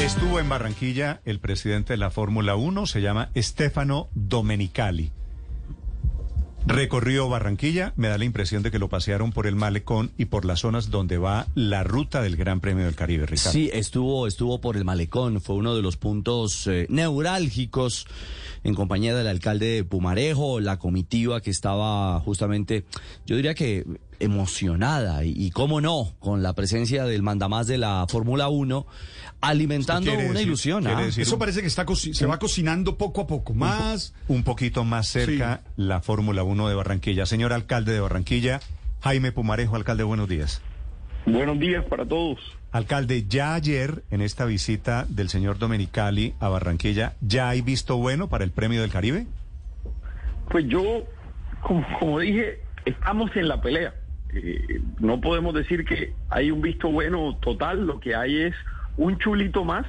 Estuvo en Barranquilla el presidente de la Fórmula 1, se llama Stefano Domenicali. Recorrió Barranquilla, me da la impresión de que lo pasearon por el malecón y por las zonas donde va la ruta del Gran Premio del Caribe, Ricardo. Sí, estuvo, estuvo por el malecón, fue uno de los puntos eh, neurálgicos en compañía del alcalde de Pumarejo, la comitiva que estaba justamente, yo diría que emocionada y, y cómo no, con la presencia del mandamás de la Fórmula 1, alimentando una decir- ilusión. ¿ah? decir- Eso parece que está se va cocinando poco a poco, más. Un poquito más cerca la Fórmula 1 de Barranquilla. Señor alcalde de Barranquilla, Jaime Pumarejo, alcalde, buenos días. Buenos días para todos. Alcalde, ya ayer en esta visita del señor Domenicali a Barranquilla, ¿ya hay visto bueno para el Premio del Caribe? Pues yo, como, como dije, estamos en la pelea. Eh, no podemos decir que hay un visto bueno total, lo que hay es un chulito más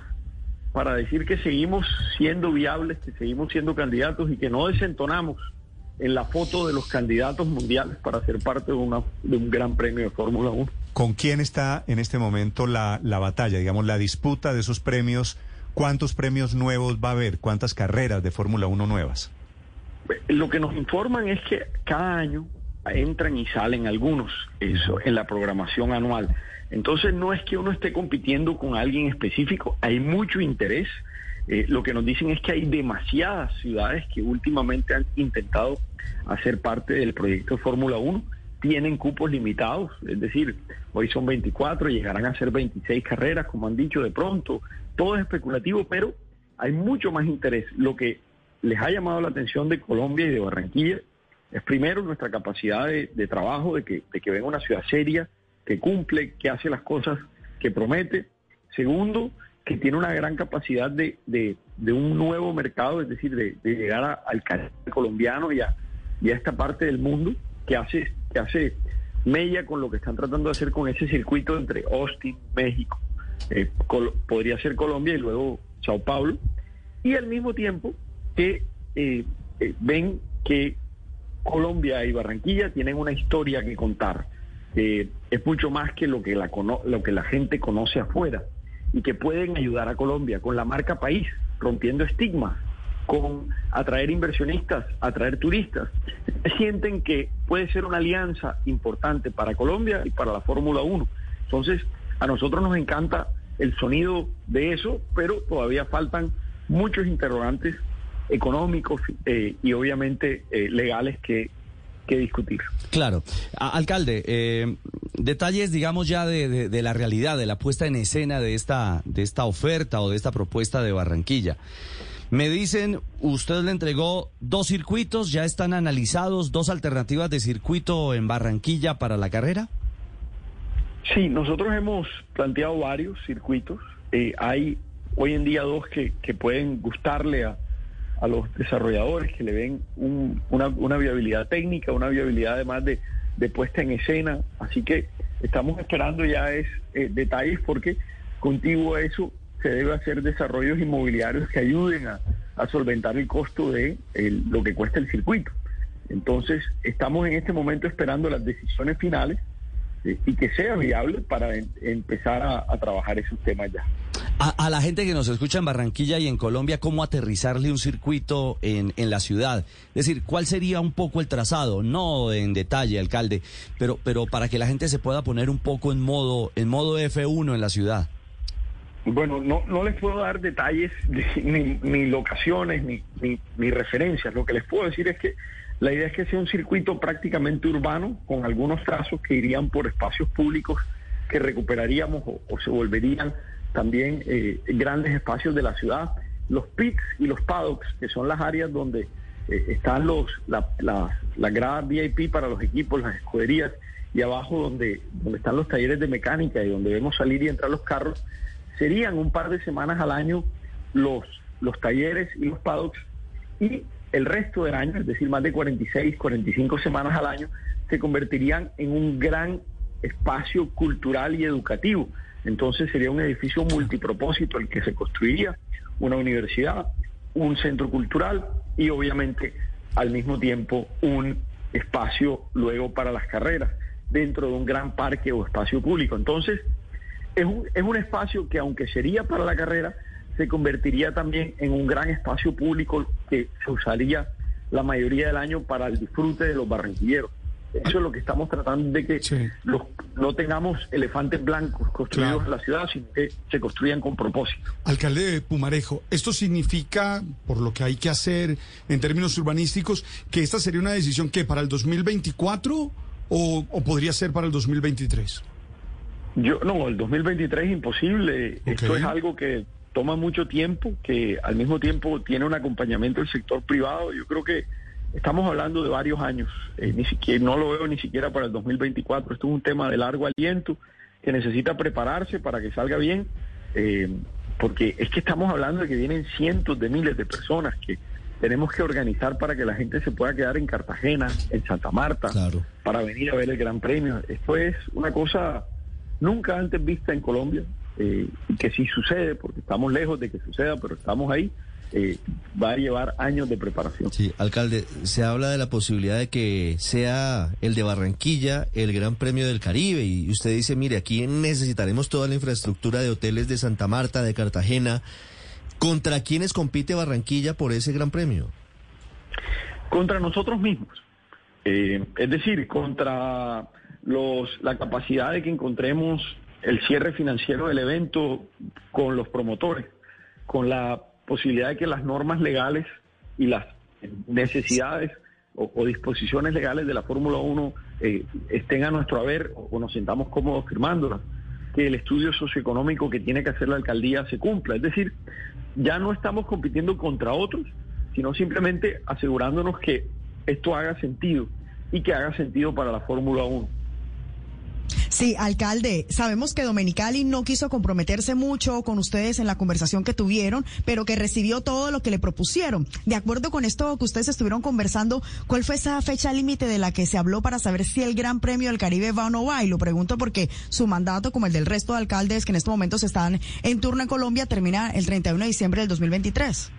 para decir que seguimos siendo viables, que seguimos siendo candidatos y que no desentonamos en la foto de los candidatos mundiales para ser parte de, una, de un gran premio de Fórmula 1. ¿Con quién está en este momento la, la batalla, digamos, la disputa de esos premios? ¿Cuántos premios nuevos va a haber? ¿Cuántas carreras de Fórmula 1 nuevas? Lo que nos informan es que cada año entran y salen algunos eso en la programación anual. Entonces no es que uno esté compitiendo con alguien específico, hay mucho interés. Eh, lo que nos dicen es que hay demasiadas ciudades que últimamente han intentado hacer parte del proyecto Fórmula 1, tienen cupos limitados, es decir, hoy son 24, llegarán a ser 26 carreras, como han dicho de pronto, todo es especulativo, pero hay mucho más interés. Lo que les ha llamado la atención de Colombia y de Barranquilla es primero nuestra capacidad de, trabajo, de que, de que venga una ciudad seria, que cumple, que hace las cosas que promete. Segundo, que tiene una gran capacidad de, de- un nuevo mercado, es decir, de, llegar al Caribe colombiano y a, y a esta parte del mundo que hace, que hace mella con lo que están tratando de hacer con ese circuito entre Austin, México, eh, podría ser Colombia y luego Sao Paulo, y al mismo tiempo que eh, eh, ven que Colombia y Barranquilla tienen una historia que contar, que es mucho más que lo que la, lo que la gente conoce afuera y que pueden ayudar a Colombia con la marca país, rompiendo estigmas, con atraer inversionistas, atraer turistas. Sienten que puede ser una alianza importante para Colombia y para la Fórmula 1. Entonces, a nosotros nos encanta el sonido de eso, pero todavía faltan muchos interrogantes económicos eh, y obviamente eh, legales que, que discutir. Claro. Alcalde, eh, detalles, digamos, ya de, de- de la realidad, de la puesta en escena de esta, de esta oferta o de esta propuesta de Barranquilla. Me dicen, usted le entregó dos circuitos, ya están analizados, dos alternativas de circuito en Barranquilla para la carrera. Sí, nosotros hemos planteado varios circuitos. Eh, hay hoy en día dos que, que pueden gustarle a, a los desarrolladores, que le ven un- una, una viabilidad técnica, una viabilidad además de, de puesta en escena. Así que estamos esperando ya es eh, detalles porque contigo a eso se debe hacer desarrollos inmobiliarios que ayuden a, solventar el costo de lo que cuesta el circuito. Entonces, estamos en este momento esperando las decisiones finales eh, y que sea viable para empezar a trabajar esos temas ya. A, la gente que nos escucha en Barranquilla y en Colombia, ¿cómo aterrizarle un circuito en, en la ciudad? Es decir, ¿cuál sería un poco el trazado? No en detalle, alcalde, pero, pero para que la gente se pueda poner un poco en modo, en modo F1 en la ciudad. Bueno, no, no les puedo dar detalles, de- ni, ni locaciones, ni, ni, referencias. Lo que les puedo decir es que la idea es que sea un circuito prácticamente urbano, con algunos trazos que irían por espacios públicos que recuperaríamos o se volverían también eh, grandes espacios de la ciudad. Los pits y los paddocks, que son las áreas donde eh, están los la, la, las gradas VIP para los equipos, las escuderías, y abajo donde, donde están los talleres de mecánica y donde vemos salir y entrar los carros, serían un par de semanas al año los, los talleres y los paddocks y el resto del año, es decir, más de 46, 45 semanas al año, se convertirían en un gran espacio cultural y educativo. Entonces sería un edificio multipropósito el que se construiría, una universidad, un centro cultural y obviamente al mismo tiempo un espacio luego para las carreras dentro de un gran parque o espacio público. Entonces, es un, es un espacio que aunque sería para la carrera, se convertiría también en un gran espacio público que se usaría la mayoría del año para el disfrute de los barranquilleros. Eso es lo que estamos tratando de que Sí. los, no tengamos elefantes blancos construidos Claro. en la ciudad, sino que se construyan con propósito. Alcalde de Pumarejo, ¿esto significa, por lo que hay que hacer en términos urbanísticos, que esta sería una decisión que para el 2024 o, o podría ser para el 2023? Yo no, el 2023 es imposible. Esto es algo que toma mucho tiempo, que al mismo tiempo tiene un acompañamiento del sector privado. Yo creo que estamos hablando de varios años. Eh, ni siquiera no lo veo ni siquiera para el 2024. Esto es un tema de largo aliento que necesita prepararse para que salga bien, eh, porque es que estamos hablando de que vienen cientos de miles de personas que tenemos que organizar para que la gente se pueda quedar en Cartagena, en Santa Marta, Claro. para venir a ver el Gran Premio. Esto es una cosa nunca antes vista en Colombia, eh, y que sí sucede, porque estamos lejos de que suceda, pero estamos ahí, eh, va a llevar años de preparación. Sí, alcalde, se habla de la posibilidad de que sea el de Barranquilla el Gran Premio del Caribe y usted dice, mire, aquí necesitaremos toda la infraestructura de hoteles de Santa Marta, de Cartagena. ¿Contra quiénes compite Barranquilla por ese Gran Premio? contra nosotros mismos. Eh, es decir, contra los, la capacidad de que encontremos el cierre financiero del evento con los promotores, con la posibilidad de que las normas legales y las necesidades o, disposiciones legales de la Fórmula 1 eh, estén a nuestro haber o, nos sentamos cómodos firmándolas, que el estudio socioeconómico que tiene que hacer la alcaldía se cumpla. Es decir, ya no estamos compitiendo contra otros, sino simplemente asegurándonos que esto haga sentido y que haga sentido para la Fórmula 1. Sí, alcalde, sabemos que Domenicali no quiso comprometerse mucho con ustedes en la conversación que tuvieron, pero que recibió todo lo que le propusieron. De acuerdo con esto que ustedes estuvieron conversando, ¿cuál fue esa fecha límite de la que se habló para saber si el Gran Premio del Caribe va o no va? Y lo pregunto porque su mandato, como el del resto de alcaldes que en estos momentos están en turno en Colombia, termina el 31 de diciembre del 2023.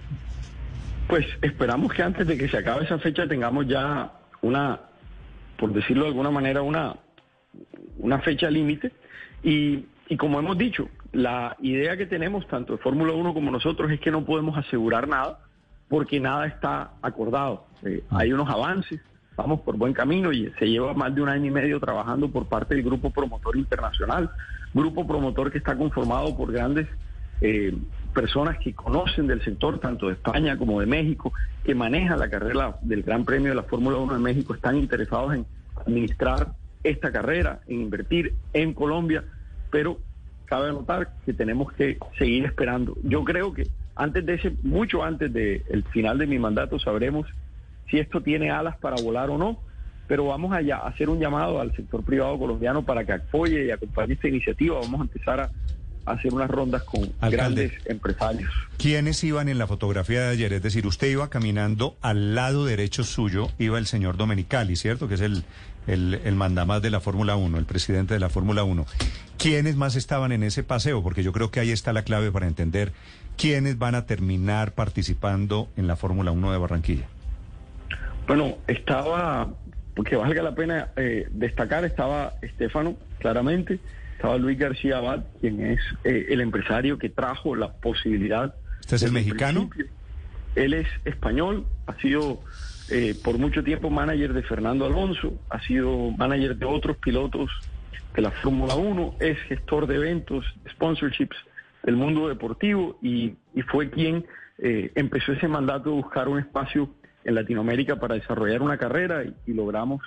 Pues esperamos que antes de que se acabe esa fecha tengamos ya una, por decirlo de alguna manera, una, una fecha límite. Y, y como hemos dicho, la idea que tenemos, tanto de Fórmula 1 como nosotros, es que no podemos asegurar nada porque nada está acordado. Eh, hay unos avances, vamos por buen camino y se lleva más de un año y medio trabajando por parte del Grupo Promotor Internacional, grupo promotor que está conformado por grandes eh, personas que conocen del sector, tanto de España como de México, que manejan la carrera del Gran Premio de la Fórmula 1 de México, están interesados en administrar esta carrera, en invertir en Colombia, pero cabe anotar que tenemos que seguir esperando. Yo creo que antes de ese, mucho antes del final de mi mandato, sabremos si esto tiene alas para volar o no, pero vamos a ya- a hacer un llamado al sector privado colombiano para que apoye y acompañe esta iniciativa. Vamos a empezar a hacer unas rondas con Alcalde. grandes empresarios. ¿Quiénes iban en la fotografía de ayer? Es decir, usted iba caminando al lado derecho suyo, iba el señor Domenicali, ¿cierto? Que es el, el, el mandamás de la Fórmula 1, el presidente de la Fórmula 1. ¿Quiénes más estaban en ese paseo? Porque yo creo que ahí está la clave para entender quiénes van a terminar participando en la Fórmula 1 de Barranquilla. Bueno, estaba, porque valga la pena eh, destacar, estaba Estefano, claramente, estaba Luis García Abad, quien es eh, el empresario que trajo la posibilidad. ¿Este es el mexicano? principio. Él es español, ha sido eh, por mucho tiempo manager de Fernando Alonso, ha sido manager de otros pilotos de la Fórmula 1, es gestor de eventos, sponsorships del mundo deportivo y, y fue quien eh, empezó ese mandato de buscar un espacio en Latinoamérica para desarrollar una carrera y, y logramos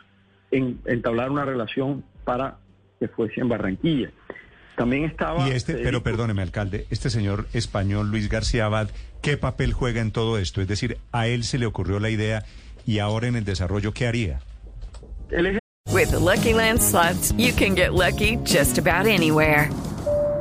en- entablar una relación para que fuese en Barranquilla. También estaba... Y este, pero perdóneme, alcalde, este señor español Luis García Abad, ¿qué papel juega en todo esto? Es decir, a él se le ocurrió la idea y ahora en el desarrollo, ¿qué haría? él es With the Lucky Land slots, you can get lucky just about anywhere.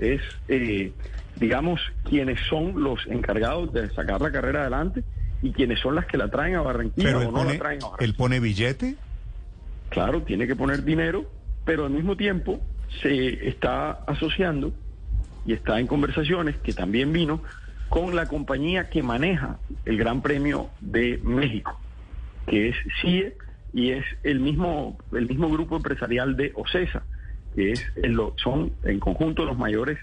Es, eh, digamos, quienes son los encargados de sacar la carrera adelante y quienes son las que la traen a Barranquilla Pero o no pone, la traen a Barranquilla. él pone billete. Claro, tiene que poner dinero, pero al mismo tiempo se está asociando y está en conversaciones que también vino con la compañía que maneja el Gran Premio de México, que es CIE y es el mismo el mismo grupo empresarial de OCESA, que es son en conjunto los mayores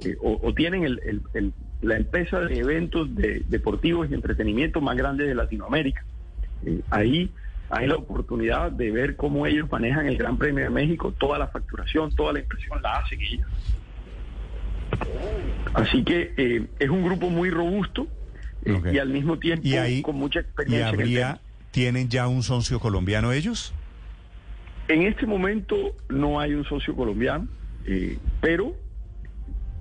eh, o, o tienen el- el- el- la empresa de eventos de- deportivos y entretenimiento más grande de Latinoamérica. Eh, ahí hay la oportunidad de ver cómo ellos manejan el Gran Premio de México, toda la facturación, toda la impresión la hacen ellos. Así que eh, es un grupo muy robusto y al mismo tiempo Y ahí con mucha y experiencia. en el habría. ¿tienen ya un socio colombiano ellos? En este momento no hay un socio colombiano, eh, pero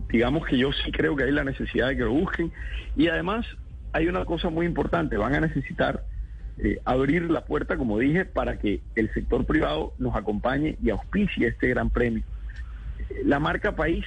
digamos que yo sí creo que hay la necesidad de que lo busquen. Y además hay una cosa muy importante, van a necesitar eh, abrir la puerta, como dije, para que el sector privado nos acompañe y auspicie este gran premio. Eh, La marca país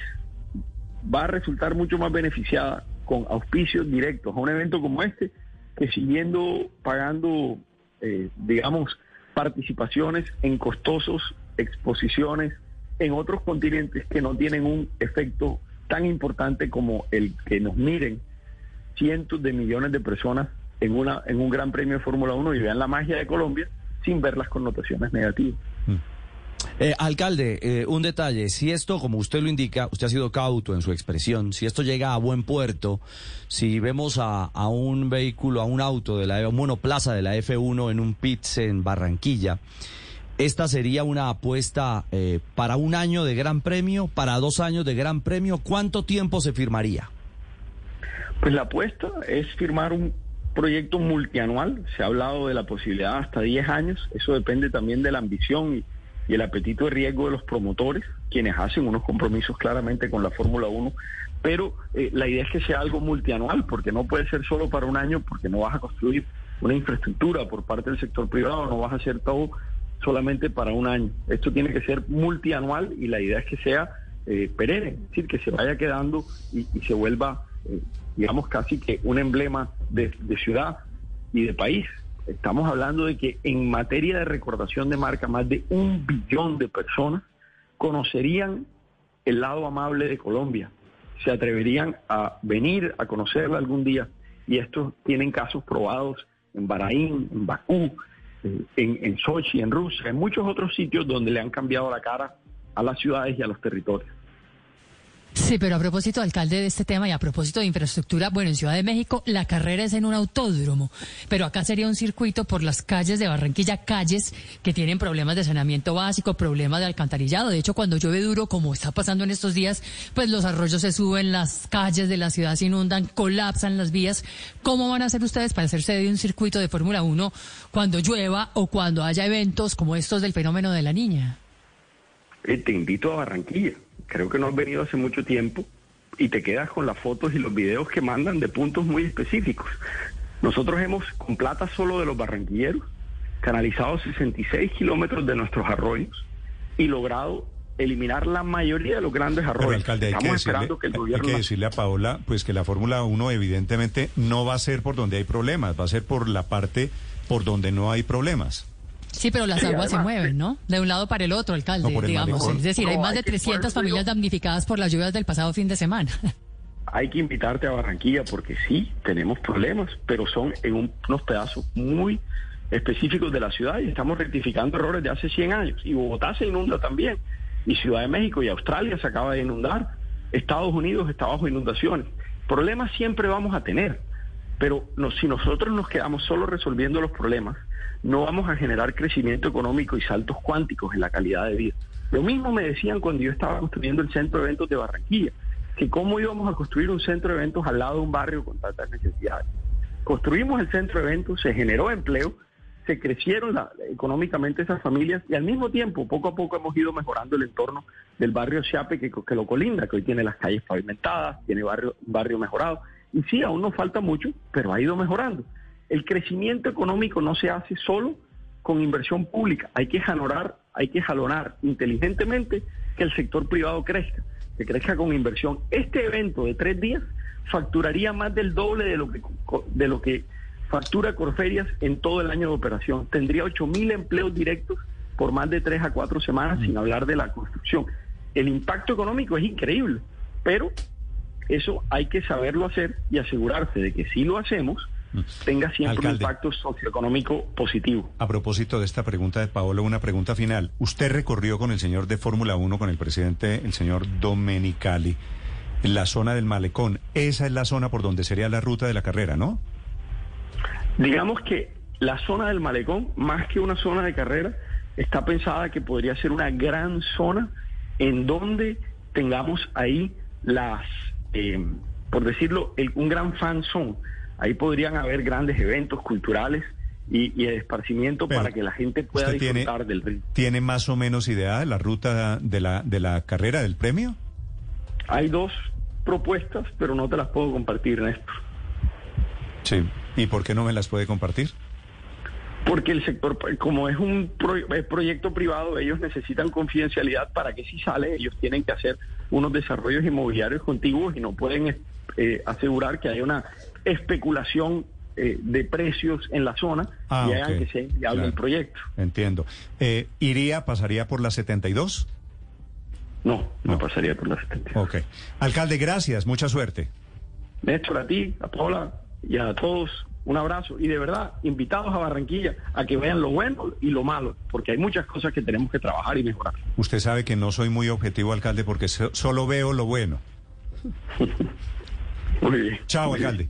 va a resultar mucho más beneficiada con auspicios directos a un evento como este que siguiendo pagando, eh, digamos, participaciones en costosos exposiciones en otros continentes que no tienen un efecto tan importante como el que nos miren cientos de millones de personas en una en un gran premio de Fórmula 1 y vean la magia de Colombia sin ver las connotaciones negativas. Eh, alcalde, eh, un detalle. Si esto, como usted lo indica, usted ha sido cauto en su expresión, si esto llega a buen puerto, si vemos a, un vehículo, a un auto de la monoplaza de la F1 en un pits en Barranquilla, esta sería una apuesta eh, para un año de Gran Premio, para dos años de Gran Premio. ¿Cuánto tiempo se firmaría? Pues la apuesta es firmar un proyecto multianual. Se ha hablado de la posibilidad hasta 10 años. Eso depende también de la ambición y, el apetito de riesgo de los promotores, quienes hacen unos compromisos claramente con la Fórmula 1. Pero eh, la idea es que sea algo multianual, porque no puede ser solo para un año, porque no vas a construir una infraestructura por parte del sector privado, no vas a hacer todo solamente para un año. Esto tiene que ser multianual y la idea es que sea eh, perenne, es decir, que se vaya quedando y, se vuelva, eh, digamos, casi que un emblema de ciudad y de país. Estamos hablando de que en materia de recordación de marca, más de un billón de personas conocerían el lado amable de Colombia, se atreverían a venir a conocerla algún día. Y estos tienen casos probados en Bahrein, en Bakú, eh, en, en Sochi, en Rusia, en muchos otros sitios donde le han cambiado la cara a las ciudades y a los territorios. Sí, pero a propósito, alcalde, de este tema y a propósito de infraestructura, bueno, en Ciudad de México la carrera es en un autódromo, pero acá sería un circuito por las calles de Barranquilla, calles que tienen problemas de saneamiento básico, problemas de alcantarillado. De hecho, cuando llueve duro, como está pasando en estos días, pues los arroyos se suben, las calles de la ciudad se inundan, colapsan las vías. ¿Cómo van a hacer ustedes para hacerse de un circuito de Fórmula 1 cuando llueva o cuando haya eventos como estos del fenómeno de la niña? Eh, te invito a Barranquilla. Creo que no has venido hace mucho tiempo y te quedas con las fotos y los videos que mandan de puntos muy específicos. Nosotros hemos, con plata solo de los barranquilleros, canalizado 66 kilómetros de nuestros arroyos y logrado eliminar la mayoría de los grandes Pero, arroyos. alcalde, hay que, Estamos decirle, esperando que el hay gobierno... que decirle a Paola pues que la Fórmula 1 evidentemente no va a ser por donde hay problemas, va a ser por la parte por donde no hay problemas. Sí, pero las Sí, aguas se mueven, ¿no? De un lado para el otro, alcalde, No, por el digamos. malecón. Es decir, hay más hay de que- por 300 eso familias digo- damnificadas por las lluvias del pasado fin de semana. hay que invitarte a Barranquilla porque sí, tenemos problemas, pero son en un- unos pedazos muy específicos de la ciudad y estamos rectificando errores de hace 100 años. Y Bogotá se inunda también, y Ciudad de México y Australia se acaba de inundar. Estados Unidos está bajo inundaciones. Problemas siempre vamos a tener, pero no- si nosotros nos quedamos solo resolviendo los problemas, no vamos a generar crecimiento económico y saltos cuánticos en la calidad de vida. Lo mismo me decían cuando yo estaba construyendo el centro de eventos de Barranquilla, que cómo íbamos a construir un centro de eventos al lado de un barrio con tantas necesidades. Construimos el centro de eventos, se generó empleo, se crecieron económicamente esas familias y al mismo tiempo, poco a poco hemos ido mejorando el entorno del barrio Chiape que, que lo colinda, que hoy tiene las calles pavimentadas, tiene barrio, barrio mejorado. Y sí, aún nos falta mucho, pero ha ido mejorando. El crecimiento económico no se hace solo con inversión pública, hay que jalonar, hay que jalonar inteligentemente que el sector privado crezca, que crezca con inversión. Este evento de tres días facturaría más del doble de lo que, de lo que factura Corferias en todo el año de operación. Tendría 8 mil empleos directos por más de tres a cuatro semanas, sin hablar de la construcción. El impacto económico es increíble, pero eso hay que saberlo hacer y asegurarse de que si lo hacemos, tenga siempre un impacto socioeconómico positivo. A propósito de esta pregunta de Paolo, una pregunta final. Usted recorrió con el señor de Fórmula 1, con el presidente, el señor Domenicali, la zona del malecón. Esa es la zona por donde sería la ruta de la carrera, ¿no? Digamos que la zona del malecón, más que una zona de carrera, está pensada que podría ser una gran zona en donde tengamos ahí las, eh, por decirlo, el- un gran fan zone. Ahí podrían haber grandes eventos culturales y, y de esparcimiento Pero, para que la gente pueda ¿usted tiene- disfrutar del río. ¿Tiene más o menos idea de la ruta de la, de la carrera del premio? Hay dos propuestas, pero no te las puedo compartir, Néstor. Sí. ¿Y por qué no me las puede compartir? Porque el sector, como es un pro- eh, proyecto privado, ellos necesitan confidencialidad para que si sale, ellos tienen que hacer unos desarrollos inmobiliarios contiguos y no pueden eh, asegurar que haya una especulación eh, de precios en la zona Ah, y hagan ok. que sea viable Claro. el proyecto. Entiendo. Eh, ¿Iría, pasaría por la 72? No, no, No. pasaría por la 70. Ok. Alcalde, gracias. Mucha suerte. Néstor, a ti, a Paula y a todos, un abrazo. Y de verdad, invitados a Barranquilla a que vean lo bueno y lo malo, porque hay muchas cosas que tenemos que trabajar y mejorar. Usted sabe que no soy muy objetivo, alcalde, porque so- solo veo lo bueno. Muy bien. Chao, Muy bien.